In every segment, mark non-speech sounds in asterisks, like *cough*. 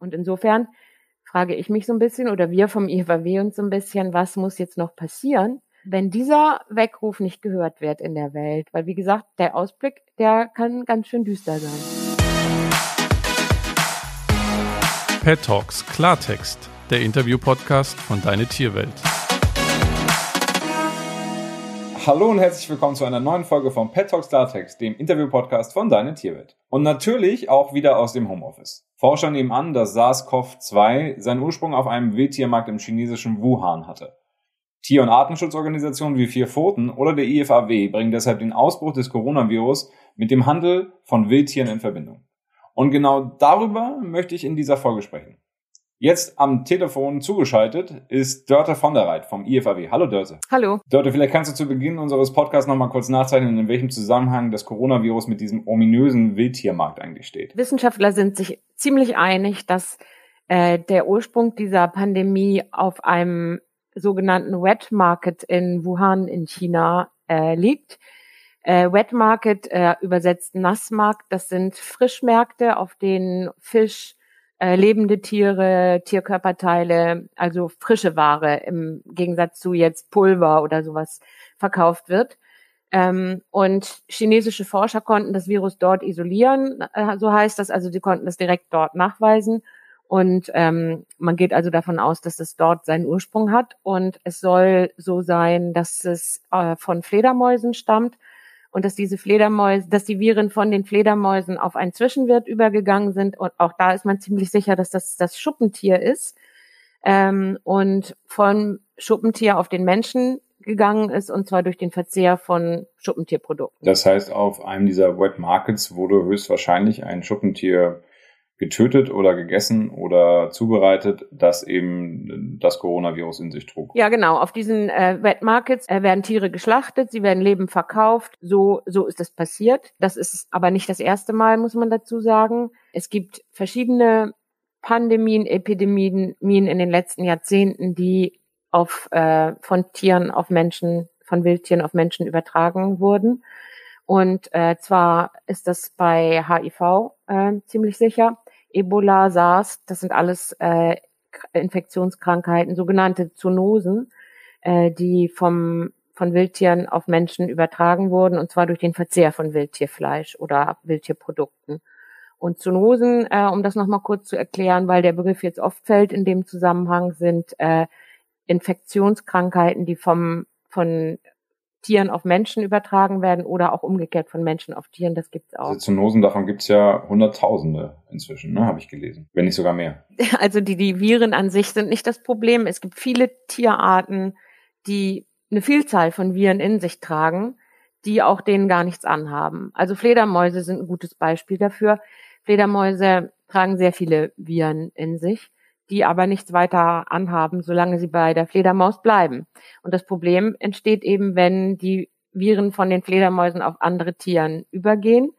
Und insofern frage ich mich so ein bisschen oder wir vom IFAW uns so ein bisschen, was muss jetzt noch passieren, wenn dieser Weckruf nicht gehört wird in der Welt? Weil wie gesagt, der Ausblick, der kann ganz schön düster sein. Pet Talks Klartext, der Interview-Podcast von Deine Tierwelt. Hallo und herzlich willkommen zu einer neuen Folge von Pet Talks Klartext, dem Interview-Podcast von Deine Tierwelt. Und natürlich auch wieder aus dem Homeoffice. Forscher nehmen an, dass SARS-CoV-2 seinen Ursprung auf einem Wildtiermarkt im chinesischen Wuhan hatte. Tier- und Artenschutzorganisationen wie Vier Pfoten oder der IFAW bringen deshalb den Ausbruch des Coronavirus mit dem Handel von Wildtieren in Verbindung. Und genau darüber möchte ich in dieser Folge sprechen. Jetzt am Telefon zugeschaltet ist Dörte von der Reit vom IFAW. Hallo Dörte. Hallo. Dörte, vielleicht kannst du zu Beginn unseres Podcasts nochmal kurz nachzeichnen, in welchem Zusammenhang das Coronavirus mit diesem ominösen Wildtiermarkt eigentlich steht. Wissenschaftler sind sich ziemlich einig, dass äh, der Ursprung dieser Pandemie auf einem sogenannten Wet Market in Wuhan in China äh, liegt. Äh, Wet Market, äh, übersetzt Nassmarkt, das sind Frischmärkte, auf denen Fisch, äh, lebende Tiere, Tierkörperteile, also frische Ware im Gegensatz zu jetzt Pulver oder sowas verkauft wird. Ähm, und chinesische Forscher konnten das Virus dort isolieren, äh, so heißt das, also sie konnten das direkt dort nachweisen. Und ähm, man geht also davon aus, dass es dort seinen Ursprung hat. Und es soll so sein, dass es äh, von Fledermäusen stammt und dass diese Fledermäuse, dass die Viren von den Fledermäusen auf ein Zwischenwirt übergegangen sind. Und auch da ist man ziemlich sicher, dass das das Schuppentier ist. Ähm, und von Schuppentier auf den Menschen gegangen ist, und zwar durch den Verzehr von Schuppentierprodukten. Das heißt, auf einem dieser Wet Markets wurde höchstwahrscheinlich ein Schuppentier getötet oder gegessen oder zubereitet, das eben das Coronavirus in sich trug. Ja, genau. Auf diesen äh, Wet Markets äh, werden Tiere geschlachtet, sie werden lebend verkauft. So, so ist es passiert. Das ist aber nicht das erste Mal, muss man dazu sagen. Es gibt verschiedene Pandemien, Epidemien in den letzten Jahrzehnten, die auf, äh, von Tieren auf Menschen, von Wildtieren auf Menschen übertragen wurden. Und äh, zwar ist das bei HIV äh, ziemlich sicher. Ebola, SARS, das sind alles äh, Infektionskrankheiten, sogenannte Zoonosen, äh, die vom, von Wildtieren auf Menschen übertragen wurden, und zwar durch den Verzehr von Wildtierfleisch oder Wildtierprodukten. Und Zoonosen, äh, um das nochmal kurz zu erklären, weil der Begriff jetzt oft fällt in dem Zusammenhang, sind äh, Infektionskrankheiten, die vom, von Tieren auf Menschen übertragen werden oder auch umgekehrt von Menschen auf Tieren. Das gibt's auch. Also Zoonosen, davon gibt's ja Hunderttausende inzwischen, ne, habe ich gelesen. Wenn nicht sogar mehr. *laughs* Also die, die Viren an sich sind nicht das Problem. Es gibt viele Tierarten, die eine Vielzahl von Viren in sich tragen, die auch denen gar nichts anhaben. Also Fledermäuse sind ein gutes Beispiel dafür. Fledermäuse tragen sehr viele Viren in sich die aber nichts weiter anhaben, solange sie bei der Fledermaus bleiben. Und das Problem entsteht eben, wenn die Viren von den Fledermäusen auf andere Tieren übergehen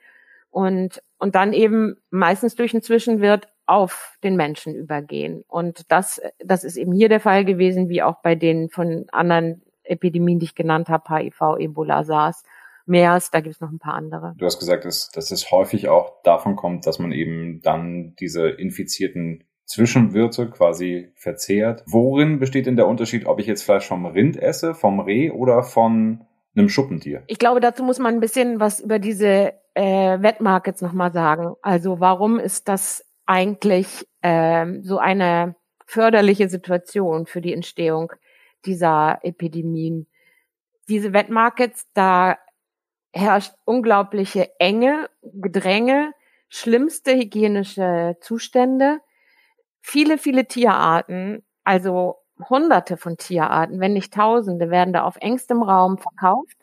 und, und dann eben meistens durch einen Zwischenwirt auf den Menschen übergehen. Und das, das ist eben hier der Fall gewesen, wie auch bei den von anderen Epidemien, die ich genannt habe, HIV, Ebola, SARS. MERS, da gibt es noch ein paar andere. Du hast gesagt, dass, dass es häufig auch davon kommt, dass man eben dann diese infizierten Zwischenwirte quasi verzehrt. Worin besteht denn der Unterschied, ob ich jetzt Fleisch vom Rind esse, vom Reh oder von einem Schuppentier? Ich glaube, dazu muss man ein bisschen was über diese äh, Wettmarkets nochmal sagen. Also warum ist das eigentlich ähm, so eine förderliche Situation für die Entstehung dieser Epidemien? Diese Wettmarkets, da herrscht unglaubliche Enge, Gedränge, schlimmste hygienische Zustände viele, viele Tierarten, also hunderte von Tierarten, wenn nicht tausende, werden da auf engstem Raum verkauft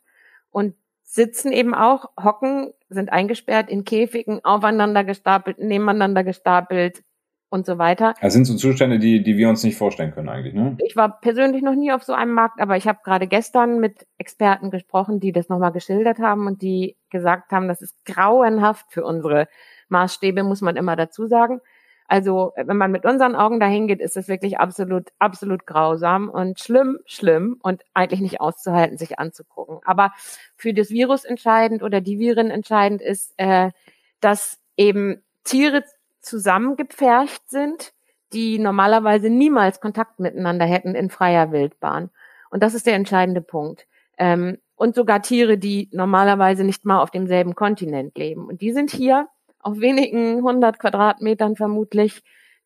und sitzen eben auch, hocken, sind eingesperrt in Käfigen, aufeinander gestapelt, nebeneinander gestapelt und so weiter. Das sind so Zustände, die, die wir uns nicht vorstellen können eigentlich, ne? Ich war persönlich noch nie auf so einem Markt, aber ich habe gerade gestern mit Experten gesprochen, die das nochmal geschildert haben und die gesagt haben, das ist grauenhaft für unsere Maßstäbe, muss man immer dazu sagen. Also wenn man mit unseren Augen dahin geht, ist es wirklich absolut, absolut grausam und schlimm, schlimm und eigentlich nicht auszuhalten, sich anzugucken. Aber für das Virus entscheidend oder die Viren entscheidend ist, äh, dass eben Tiere zusammengepfercht sind, die normalerweise niemals Kontakt miteinander hätten in freier Wildbahn. Und das ist der entscheidende Punkt. Ähm, und sogar Tiere, die normalerweise nicht mal auf demselben Kontinent leben. Und die sind hier auf wenigen hundert Quadratmetern vermutlich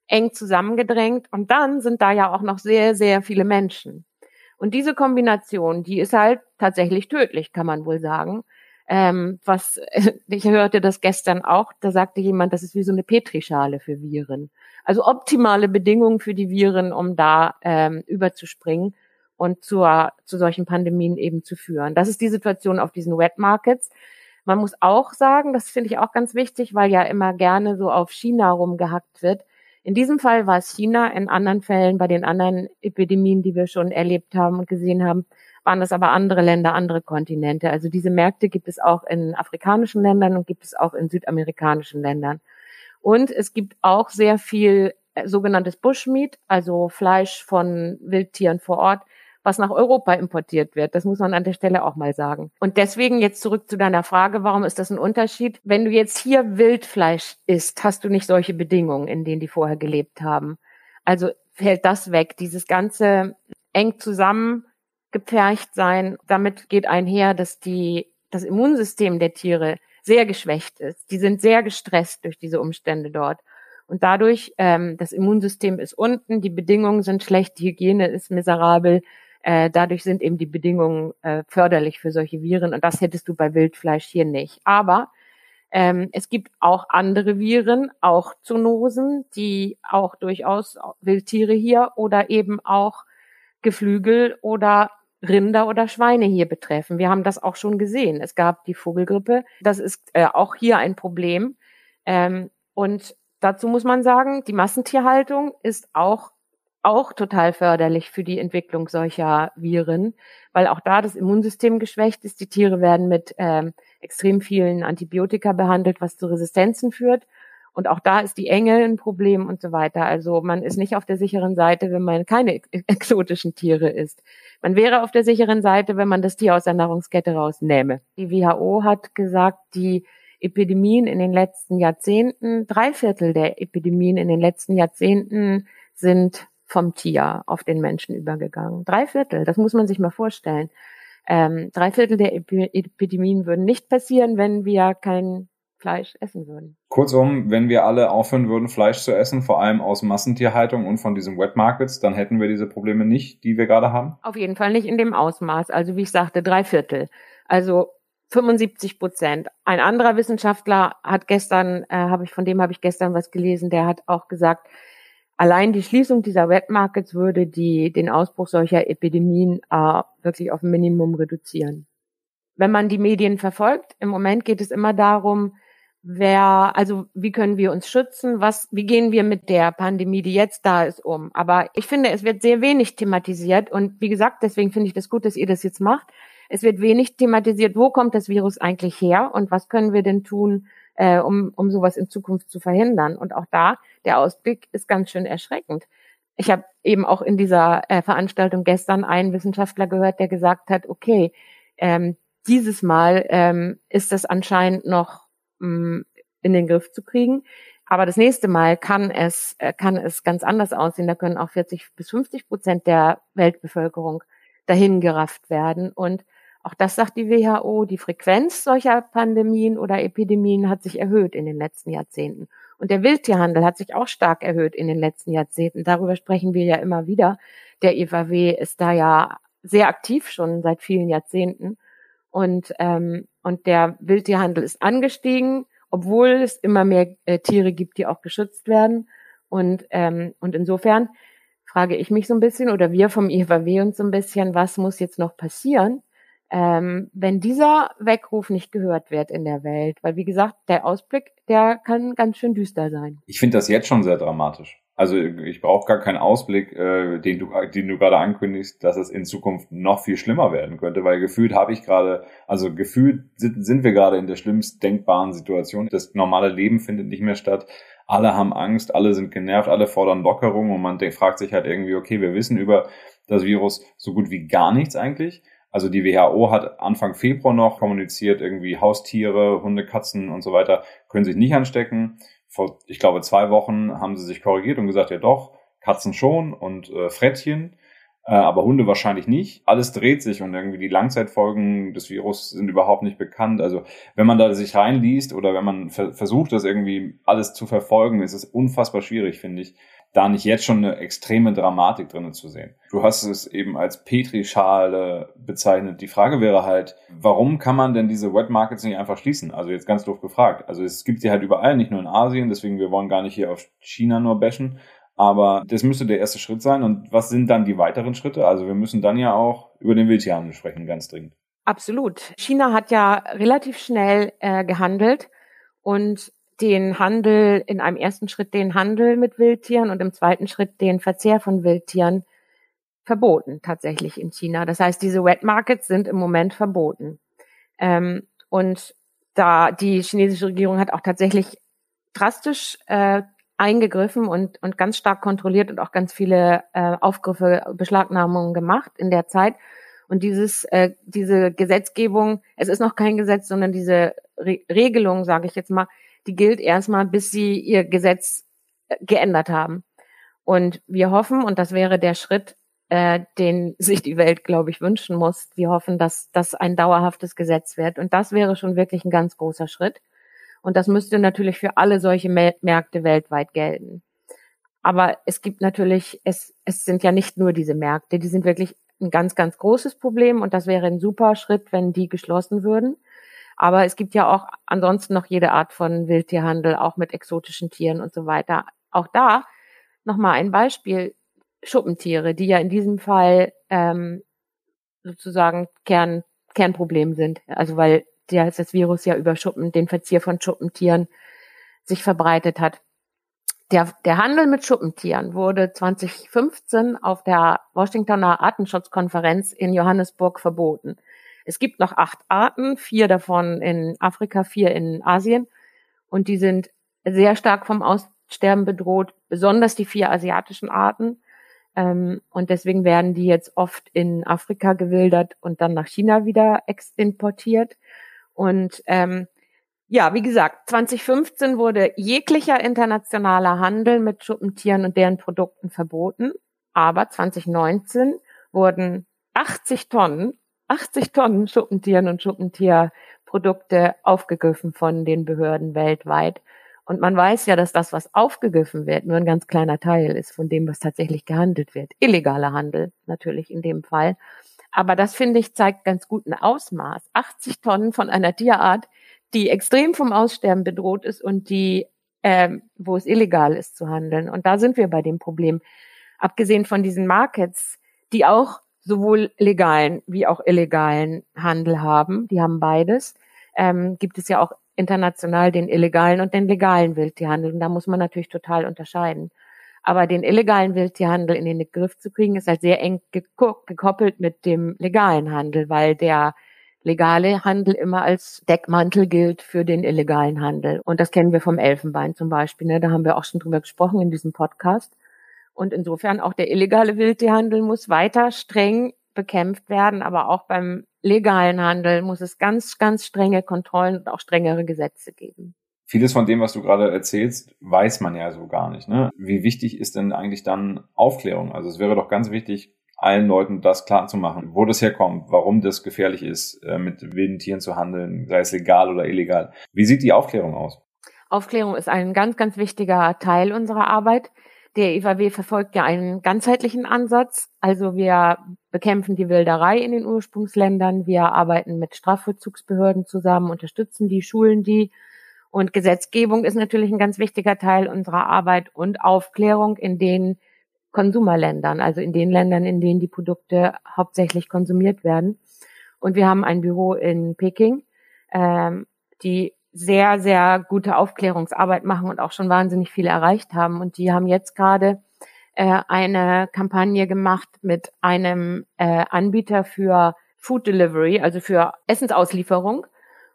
eng zusammengedrängt. Und dann sind da ja auch noch sehr, sehr viele Menschen. Und diese Kombination, die ist halt tatsächlich tödlich, kann man wohl sagen. Ähm, was *laughs* ich hörte das gestern auch, da sagte jemand, das ist wie so eine Petrischale für Viren. Also optimale Bedingungen für die Viren, um da ähm, überzuspringen und zur, zu solchen Pandemien eben zu führen. Das ist die Situation auf diesen Wet Markets. Man muss auch sagen, das finde ich auch ganz wichtig, weil ja immer gerne so auf China rumgehackt wird. In diesem Fall war es China, in anderen Fällen, bei den anderen Epidemien, die wir schon erlebt haben und gesehen haben, waren das aber andere Länder, andere Kontinente. Also diese Märkte gibt es auch in afrikanischen Ländern und gibt es auch in südamerikanischen Ländern. Und es gibt auch sehr viel äh, sogenanntes Bushmeat, also Fleisch von Wildtieren vor Ort, was nach Europa importiert wird. Das muss man an der Stelle auch mal sagen. Und deswegen jetzt zurück zu deiner Frage, warum ist das ein Unterschied? Wenn du jetzt hier Wildfleisch isst, hast du nicht solche Bedingungen, in denen die vorher gelebt haben. Also fällt das weg. Dieses ganze eng zusammen gepfercht sein, damit geht einher, dass die, das Immunsystem der Tiere sehr geschwächt ist. Die sind sehr gestresst durch diese Umstände dort. Und dadurch, ähm, das Immunsystem ist unten, die Bedingungen sind schlecht, die Hygiene ist miserabel, äh, dadurch sind eben die Bedingungen äh, förderlich für solche Viren und das hättest du bei Wildfleisch hier nicht. Aber ähm, es gibt auch andere Viren, auch Zoonosen, die auch durchaus Wildtiere hier oder eben auch Geflügel oder Rinder oder Schweine hier betreffen. Wir haben das auch schon gesehen. Es gab die Vogelgrippe. Das ist äh, auch hier ein Problem. Ähm, und dazu muss man sagen, die Massentierhaltung ist auch auch total förderlich für die Entwicklung solcher Viren, weil auch da das Immunsystem geschwächt ist. Die Tiere werden mit ähm, extrem vielen Antibiotika behandelt, was zu Resistenzen führt. Und auch da ist die Enge ein Problem und so weiter. Also man ist nicht auf der sicheren Seite, wenn man keine exotischen Tiere isst. Man wäre auf der sicheren Seite, wenn man das Tier aus der Nahrungskette rausnähme. Die WHO hat gesagt, die Epidemien in den letzten Jahrzehnten, drei Viertel der Epidemien in den letzten Jahrzehnten sind vom Tier auf den Menschen übergegangen. Drei Viertel, das muss man sich mal vorstellen. Ähm, drei Viertel der Epidemien würden nicht passieren, wenn wir kein Fleisch essen würden. Kurzum, wenn wir alle aufhören würden, Fleisch zu essen, vor allem aus Massentierhaltung und von diesen Wet Markets, dann hätten wir diese Probleme nicht, die wir gerade haben? Auf jeden Fall nicht in dem Ausmaß. Also wie ich sagte, drei Viertel. Also 75 Prozent. Ein anderer Wissenschaftler hat gestern, äh, habe ich von dem habe ich gestern was gelesen, der hat auch gesagt, Allein die Schließung dieser Wet Markets würde die, den Ausbruch solcher Epidemien äh, wirklich auf ein Minimum reduzieren. Wenn man die Medien verfolgt, im Moment geht es immer darum, wer, also wie können wir uns schützen, was, wie gehen wir mit der Pandemie, die jetzt da ist, um. Aber ich finde, es wird sehr wenig thematisiert und wie gesagt, deswegen finde ich das gut, dass ihr das jetzt macht. Es wird wenig thematisiert, wo kommt das Virus eigentlich her und was können wir denn tun, äh, um, um sowas in Zukunft zu verhindern. Und auch da, der Ausblick ist ganz schön erschreckend. Ich habe eben auch in dieser äh, Veranstaltung gestern einen Wissenschaftler gehört, der gesagt hat, okay, ähm, dieses Mal ähm, ist das anscheinend noch ähm, in den Griff zu kriegen. Aber das nächste Mal kann es, äh, kann es ganz anders aussehen. Da können auch 40 bis 50 Prozent der Weltbevölkerung dahin gerafft werden. Und auch das sagt die WHO, die Frequenz solcher Pandemien oder Epidemien hat sich erhöht in den letzten Jahrzehnten. Und der Wildtierhandel hat sich auch stark erhöht in den letzten Jahrzehnten. Darüber sprechen wir ja immer wieder. Der EVW ist da ja sehr aktiv schon seit vielen Jahrzehnten. Und, ähm, und der Wildtierhandel ist angestiegen, obwohl es immer mehr äh, Tiere gibt, die auch geschützt werden. Und, ähm, und insofern frage ich mich so ein bisschen oder wir vom EVW uns so ein bisschen, was muss jetzt noch passieren, ähm, wenn dieser Weckruf nicht gehört wird in der Welt. Weil, wie gesagt, der Ausblick, der kann ganz schön düster sein. Ich finde das jetzt schon sehr dramatisch. Also ich brauche gar keinen Ausblick, äh, den du, den du gerade ankündigst, dass es in Zukunft noch viel schlimmer werden könnte, weil gefühlt habe ich gerade, also gefühlt sind, sind wir gerade in der schlimmst denkbaren Situation. Das normale Leben findet nicht mehr statt. Alle haben Angst, alle sind genervt, alle fordern Lockerung und man fragt sich halt irgendwie, okay, wir wissen über das Virus so gut wie gar nichts eigentlich. Also die WHO hat Anfang Februar noch kommuniziert, irgendwie Haustiere, Hunde, Katzen und so weiter können sich nicht anstecken. vor, ich glaube, zwei Wochen haben sie sich korrigiert und gesagt, ja doch, Katzen schon und äh, Frettchen, äh, aber Hunde wahrscheinlich nicht. Alles dreht sich und irgendwie die Langzeitfolgen des Virus sind überhaupt nicht bekannt. Also wenn man da sich reinliest oder wenn man ver versucht, das irgendwie alles zu verfolgen, ist es unfassbar schwierig, finde ich, da nicht jetzt schon eine extreme Dramatik drinnen zu sehen. Du hast es eben als Petrischale bezeichnet. Die Frage wäre halt, warum kann man denn diese Wet Markets nicht einfach schließen? Also jetzt ganz doof gefragt. Also es gibt sie halt überall, nicht nur in Asien, deswegen wir wollen gar nicht hier auf China nur bashen. Aber das müsste der erste Schritt sein. Und was sind dann die weiteren Schritte? Also wir müssen dann ja auch über den Wildtierhandel sprechen, ganz dringend. Absolut. China hat ja relativ schnell äh, gehandelt und den Handel, in einem ersten Schritt den Handel mit Wildtieren und im zweiten Schritt den Verzehr von Wildtieren verboten, tatsächlich in China. Das heißt, diese Wet Markets sind im Moment verboten. Ähm, und da die chinesische Regierung hat auch tatsächlich drastisch äh, eingegriffen und, und ganz stark kontrolliert und auch ganz viele äh, Aufgriffe, Beschlagnahmungen gemacht in der Zeit. Und dieses, äh, diese Gesetzgebung, es ist noch kein Gesetz, sondern diese Re Regelung, sage ich jetzt mal, die gilt erstmal, bis sie ihr Gesetz äh, geändert haben. Und wir hoffen, und das wäre der Schritt, äh, den sich die Welt, glaube ich, wünschen muss. Wir hoffen, dass das ein dauerhaftes Gesetz wird. Und das wäre schon wirklich ein ganz großer Schritt. Und das müsste natürlich für alle solche Märkte weltweit gelten. Aber es gibt natürlich, es, es sind ja nicht nur diese Märkte, die sind wirklich ein ganz, ganz großes Problem und das wäre ein super Schritt, wenn die geschlossen würden. Aber es gibt ja auch ansonsten noch jede Art von Wildtierhandel, auch mit exotischen Tieren und so weiter. Auch da nochmal ein Beispiel. Schuppentiere, die ja in diesem Fall ähm, sozusagen Kern, Kernproblem sind. Also weil der, das Virus ja über Schuppen, den Verzier von Schuppentieren sich verbreitet hat. Der, der Handel mit Schuppentieren wurde 2015 auf der Washingtoner Artenschutzkonferenz in Johannesburg verboten. Es gibt noch acht Arten, vier davon in Afrika, vier in Asien. Und die sind sehr stark vom Aussterben bedroht, besonders die vier asiatischen Arten. Ähm, und deswegen werden die jetzt oft in Afrika gewildert und dann nach China wieder importiert. Und ähm, ja, wie gesagt, 2015 wurde jeglicher internationaler Handel mit Schuppentieren und deren Produkten verboten. Aber 2019 wurden 80 Tonnen 80 Tonnen Schuppentieren und Schuppentierprodukte aufgegriffen von den Behörden weltweit. Und man weiß ja, dass das, was aufgegriffen wird, nur ein ganz kleiner Teil ist von dem, was tatsächlich gehandelt wird. Illegaler Handel natürlich in dem Fall. Aber das finde ich zeigt ganz gut ein Ausmaß. 80 Tonnen von einer Tierart, die extrem vom Aussterben bedroht ist und die, ähm, wo es illegal ist zu handeln. Und da sind wir bei dem Problem. Abgesehen von diesen Markets, die auch sowohl legalen wie auch illegalen Handel haben. Die haben beides. Ähm, gibt es ja auch international den illegalen und den legalen Wildtierhandel. Und da muss man natürlich total unterscheiden. Aber den illegalen Wildtierhandel in den Griff zu kriegen, ist halt sehr eng gekoppelt mit dem legalen Handel, weil der legale Handel immer als Deckmantel gilt für den illegalen Handel. Und das kennen wir vom Elfenbein zum Beispiel. Ne? Da haben wir auch schon drüber gesprochen in diesem Podcast. Und insofern auch der illegale Wildtierhandel muss weiter streng bekämpft werden, aber auch beim legalen Handel muss es ganz, ganz strenge Kontrollen und auch strengere Gesetze geben. Vieles von dem, was du gerade erzählst, weiß man ja so gar nicht. Ne? Wie wichtig ist denn eigentlich dann Aufklärung? Also es wäre doch ganz wichtig, allen Leuten das klar zu machen, wo das herkommt, warum das gefährlich ist, äh, mit wilden Tieren zu handeln, sei es legal oder illegal. Wie sieht die Aufklärung aus? Aufklärung ist ein ganz, ganz wichtiger Teil unserer Arbeit. Der EVW verfolgt ja einen ganzheitlichen Ansatz. Also wir bekämpfen die Wilderei in den Ursprungsländern. Wir arbeiten mit Strafvollzugsbehörden zusammen, unterstützen die, schulen die. Und Gesetzgebung ist natürlich ein ganz wichtiger Teil unserer Arbeit und Aufklärung in den Konsumerländern, also in den Ländern, in denen die Produkte hauptsächlich konsumiert werden. Und wir haben ein Büro in Peking, ähm, die sehr, sehr gute Aufklärungsarbeit machen und auch schon wahnsinnig viel erreicht haben. Und die haben jetzt gerade äh, eine Kampagne gemacht mit einem äh, Anbieter für Food Delivery, also für Essensauslieferung.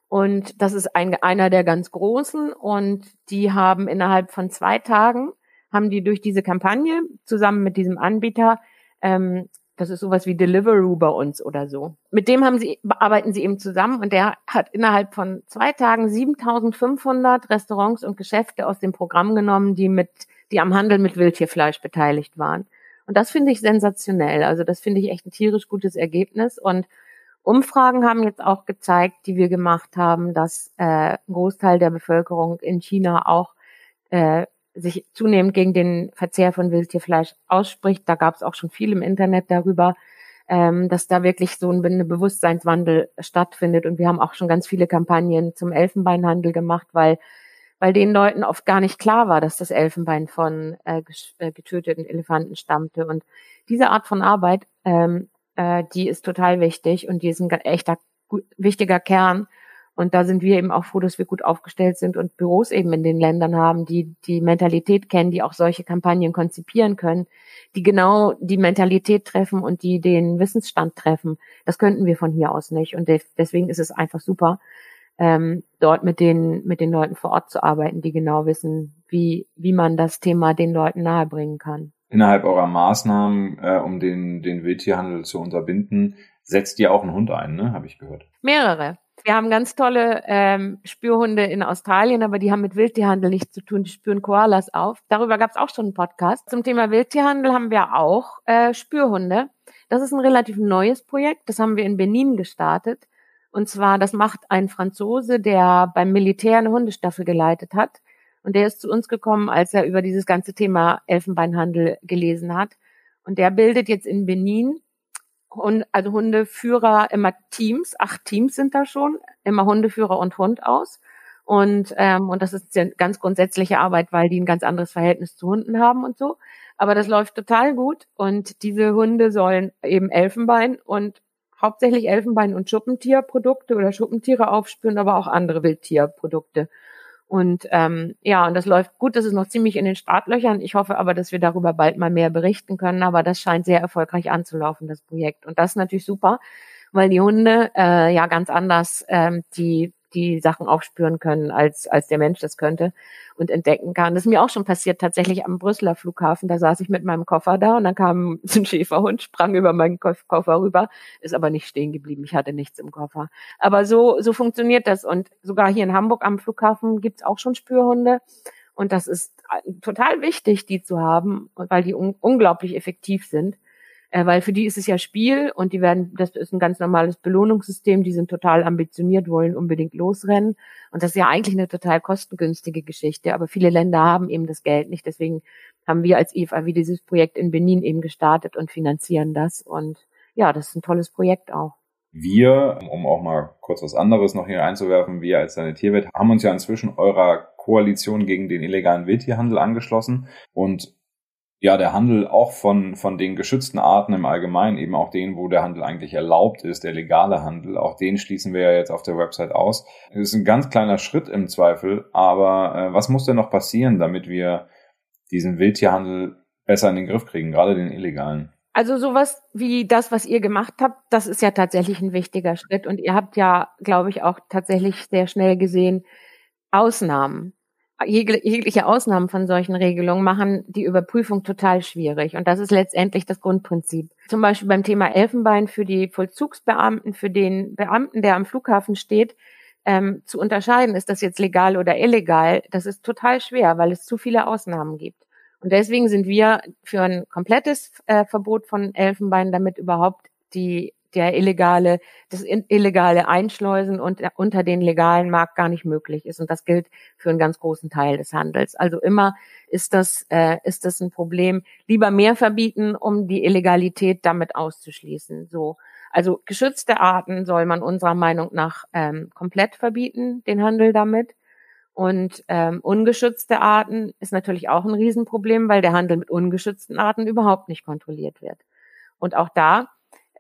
Und das ist ein, einer der ganz großen. Und die haben innerhalb von zwei Tagen, haben die durch diese Kampagne zusammen mit diesem Anbieter ähm, Das ist sowas wie Deliveroo bei uns oder so. Mit dem haben sie, arbeiten sie eben zusammen und der hat innerhalb von zwei Tagen 7500 Restaurants und Geschäfte aus dem Programm genommen, die mit, die am Handel mit Wildtierfleisch beteiligt waren. Und das finde ich sensationell. Also das finde ich echt ein tierisch gutes Ergebnis und Umfragen haben jetzt auch gezeigt, die wir gemacht haben, dass äh, ein Großteil der Bevölkerung in China auch äh, sich zunehmend gegen den Verzehr von Wildtierfleisch ausspricht. Da gab es auch schon viel im Internet darüber, ähm, dass da wirklich so ein, ein Bewusstseinswandel stattfindet. Und wir haben auch schon ganz viele Kampagnen zum Elfenbeinhandel gemacht, weil weil den Leuten oft gar nicht klar war, dass das Elfenbein von äh, äh getöteten Elefanten stammte. Und diese Art von Arbeit ähm, äh, die ist total wichtig und die ist ein echter wichtiger Kern. Und da sind wir eben auch froh, dass wir gut aufgestellt sind und Büros eben in den Ländern haben, die die Mentalität kennen, die auch solche Kampagnen konzipieren können, die genau die Mentalität treffen und die den Wissensstand treffen. Das könnten wir von hier aus nicht. Und deswegen ist es einfach super, ähm, dort mit den, mit den Leuten vor Ort zu arbeiten, die genau wissen, wie, wie man das Thema den Leuten nahebringen kann innerhalb eurer Maßnahmen, äh, um den, den Wildtierhandel zu unterbinden, setzt ihr auch einen Hund ein, ne? Habe ich gehört. Mehrere. Wir haben ganz tolle ähm, Spürhunde in Australien, aber die haben mit Wildtierhandel nichts zu tun. Die spüren Koalas auf. Darüber gab es auch schon einen Podcast. Zum Thema Wildtierhandel haben wir auch äh, Spürhunde. Das ist ein relativ neues Projekt. Das haben wir in Benin gestartet. Und zwar, das macht ein Franzose, der beim Militär eine Hundestaffel geleitet hat. Und der ist zu uns gekommen, als er über dieses ganze Thema Elfenbeinhandel gelesen hat. Und der bildet jetzt in Benin also Hundeführer immer Teams, acht Teams sind da schon, immer Hundeführer und Hund aus. Und, ähm, und das ist ja ganz grundsätzliche Arbeit, weil die ein ganz anderes Verhältnis zu Hunden haben und so. Aber das läuft total gut. Und diese Hunde sollen eben Elfenbein und hauptsächlich Elfenbein und Schuppentierprodukte oder Schuppentiere aufspüren, aber auch andere Wildtierprodukte. Und ähm, ja, und das läuft gut, das ist noch ziemlich in den Startlöchern. Ich hoffe aber, dass wir darüber bald mal mehr berichten können. Aber das scheint sehr erfolgreich anzulaufen, das Projekt. Und das ist natürlich super, weil die Hunde äh, ja ganz anders ähm, die die Sachen aufspüren können, als, als der Mensch das könnte und entdecken kann. Das ist mir auch schon passiert, tatsächlich am Brüsseler Flughafen. Da saß ich mit meinem Koffer da und dann kam *laughs* ein Schäferhund, sprang über meinen Koffer rüber, ist aber nicht stehen geblieben. Ich hatte nichts im Koffer. Aber so, so funktioniert das. Und sogar hier in Hamburg am Flughafen gibt's auch schon Spürhunde. Und das ist total wichtig, die zu haben, weil die un unglaublich effektiv sind äh, weil für die ist es ja Spiel und die werden, das ist ein ganz normales Belohnungssystem, die sind total ambitioniert, wollen unbedingt losrennen. Und das ist ja eigentlich eine total kostengünstige Geschichte, aber viele Länder haben eben das Geld nicht, deswegen haben wir als IFAW dieses Projekt in Benin eben gestartet und finanzieren das. Und ja, das ist ein tolles Projekt auch. Wir, um auch mal kurz was anderes noch hier einzuwerfen, wir als deine Tierwelt haben uns ja inzwischen eurer Koalition gegen den illegalen Wildtierhandel angeschlossen. Und ja, der Handel auch von, von den geschützten Arten im Allgemeinen, eben auch den, wo der Handel eigentlich erlaubt ist, der legale Handel, auch den schließen wir ja jetzt auf der Website aus. Das ist ein ganz kleiner Schritt im Zweifel, aber äh, was muss denn noch passieren, damit wir diesen Wildtierhandel besser in den Griff kriegen, gerade den illegalen? Also sowas wie das, was ihr gemacht habt, das ist ja tatsächlich ein wichtiger Schritt. Und ihr habt ja, glaube ich, auch tatsächlich sehr schnell gesehen, Ausnahmen jegliche Ausnahmen von solchen Regelungen machen die Überprüfung total schwierig. Und das ist letztendlich das Grundprinzip. Zum Beispiel beim Thema Elfenbein für die Vollzugsbeamten, für den Beamten, der am Flughafen steht, ähm, zu unterscheiden, ist das jetzt legal oder illegal, das ist total schwer, weil es zu viele Ausnahmen gibt. Und deswegen sind wir für ein komplettes äh, Verbot von Elfenbein, damit überhaupt die der illegale, das illegale Einschleusen und unter den legalen Markt gar nicht möglich ist. Und das gilt für einen ganz großen Teil des Handels. Also immer ist das, äh, ist das ein Problem. Lieber mehr verbieten, um die Illegalität damit auszuschließen. So. Also geschützte Arten soll man unserer Meinung nach ähm, komplett verbieten, den Handel damit. Und ähm, ungeschützte Arten ist natürlich auch ein Riesenproblem, weil der Handel mit ungeschützten Arten überhaupt nicht kontrolliert wird. Und auch da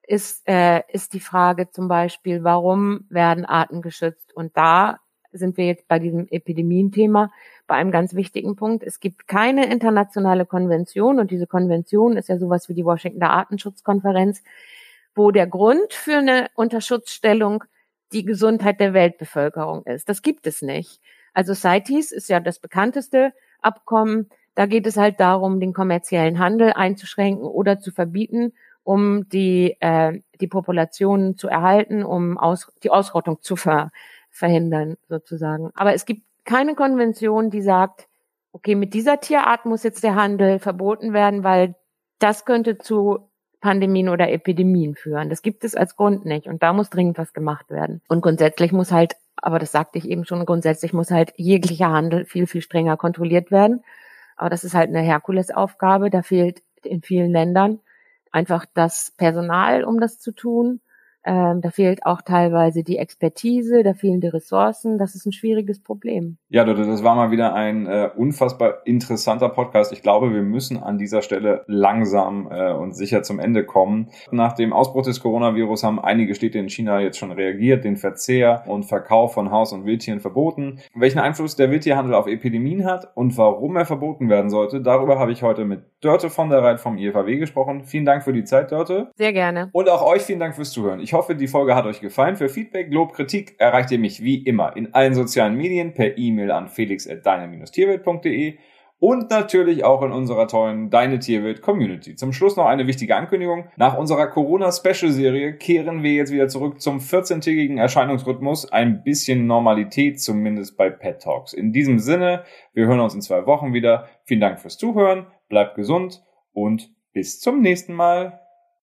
ist, äh, ist die Frage zum Beispiel, warum werden Arten geschützt? Und da sind wir jetzt bei diesem Epidemienthema bei einem ganz wichtigen Punkt. Es gibt keine internationale Konvention und diese Konvention ist ja sowas wie die Washingtoner Artenschutzkonferenz, wo der Grund für eine Unterschutzstellung die Gesundheit der Weltbevölkerung ist. Das gibt es nicht. Also CITES ist ja das bekannteste Abkommen. Da geht es halt darum, den kommerziellen Handel einzuschränken oder zu verbieten um die, äh, die Population zu erhalten, um aus, die Ausrottung zu ver, verhindern, sozusagen. Aber es gibt keine Konvention, die sagt, okay, mit dieser Tierart muss jetzt der Handel verboten werden, weil das könnte zu Pandemien oder Epidemien führen. Das gibt es als Grund nicht. Und da muss dringend was gemacht werden. Und grundsätzlich muss halt, aber das sagte ich eben schon, grundsätzlich muss halt jeglicher Handel viel, viel strenger kontrolliert werden. Aber das ist halt eine Herkulesaufgabe. Da fehlt in vielen Ländern einfach das Personal, um das zu tun. Ähm, da fehlt auch teilweise die Expertise, da fehlen die Ressourcen. Das ist ein schwieriges Problem. Ja, das war mal wieder ein äh, unfassbar interessanter Podcast. Ich glaube, wir müssen an dieser Stelle langsam äh, und sicher zum Ende kommen. Nach dem Ausbruch des Coronavirus haben einige Städte in China jetzt schon reagiert, den Verzehr und Verkauf von Haus- und Wildtieren verboten. Welchen Einfluss der Wildtierhandel auf Epidemien hat und warum er verboten werden sollte, darüber habe ich heute mit Dörte von der Reit vom IFAW gesprochen. Vielen Dank für die Zeit, Dörte. Sehr gerne. Und auch euch vielen Dank fürs Zuhören. Ich hoffe, die Folge hat euch gefallen. Für Feedback, Lob, Kritik erreicht ihr mich wie immer in allen sozialen Medien per E-Mail an felix.deine-tierwelt.de und natürlich auch in unserer tollen Deine Tierwelt Community. Zum Schluss noch eine wichtige Ankündigung. Nach unserer Corona-Special-Serie kehren wir jetzt wieder zurück zum 14-tägigen Erscheinungsrhythmus. Ein bisschen Normalität, zumindest bei Pet Talks. In diesem Sinne, wir hören uns in zwei Wochen wieder. Vielen Dank fürs Zuhören, bleibt gesund und bis zum nächsten Mal.